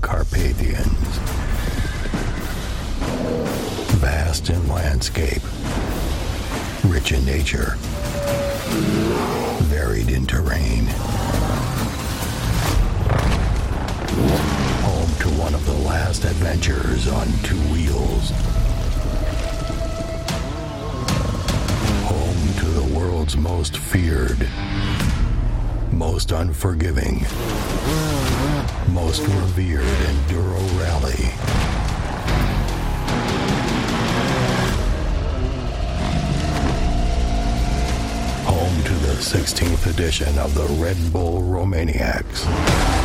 Carpathians. Vast in landscape, rich in nature, varied in terrain. Home to one of the last adventures on two wheels. Home to the world's most feared, most unforgiving, most revered Enduro Rally. Home to the 16th edition of the Red Bull Romaniacs.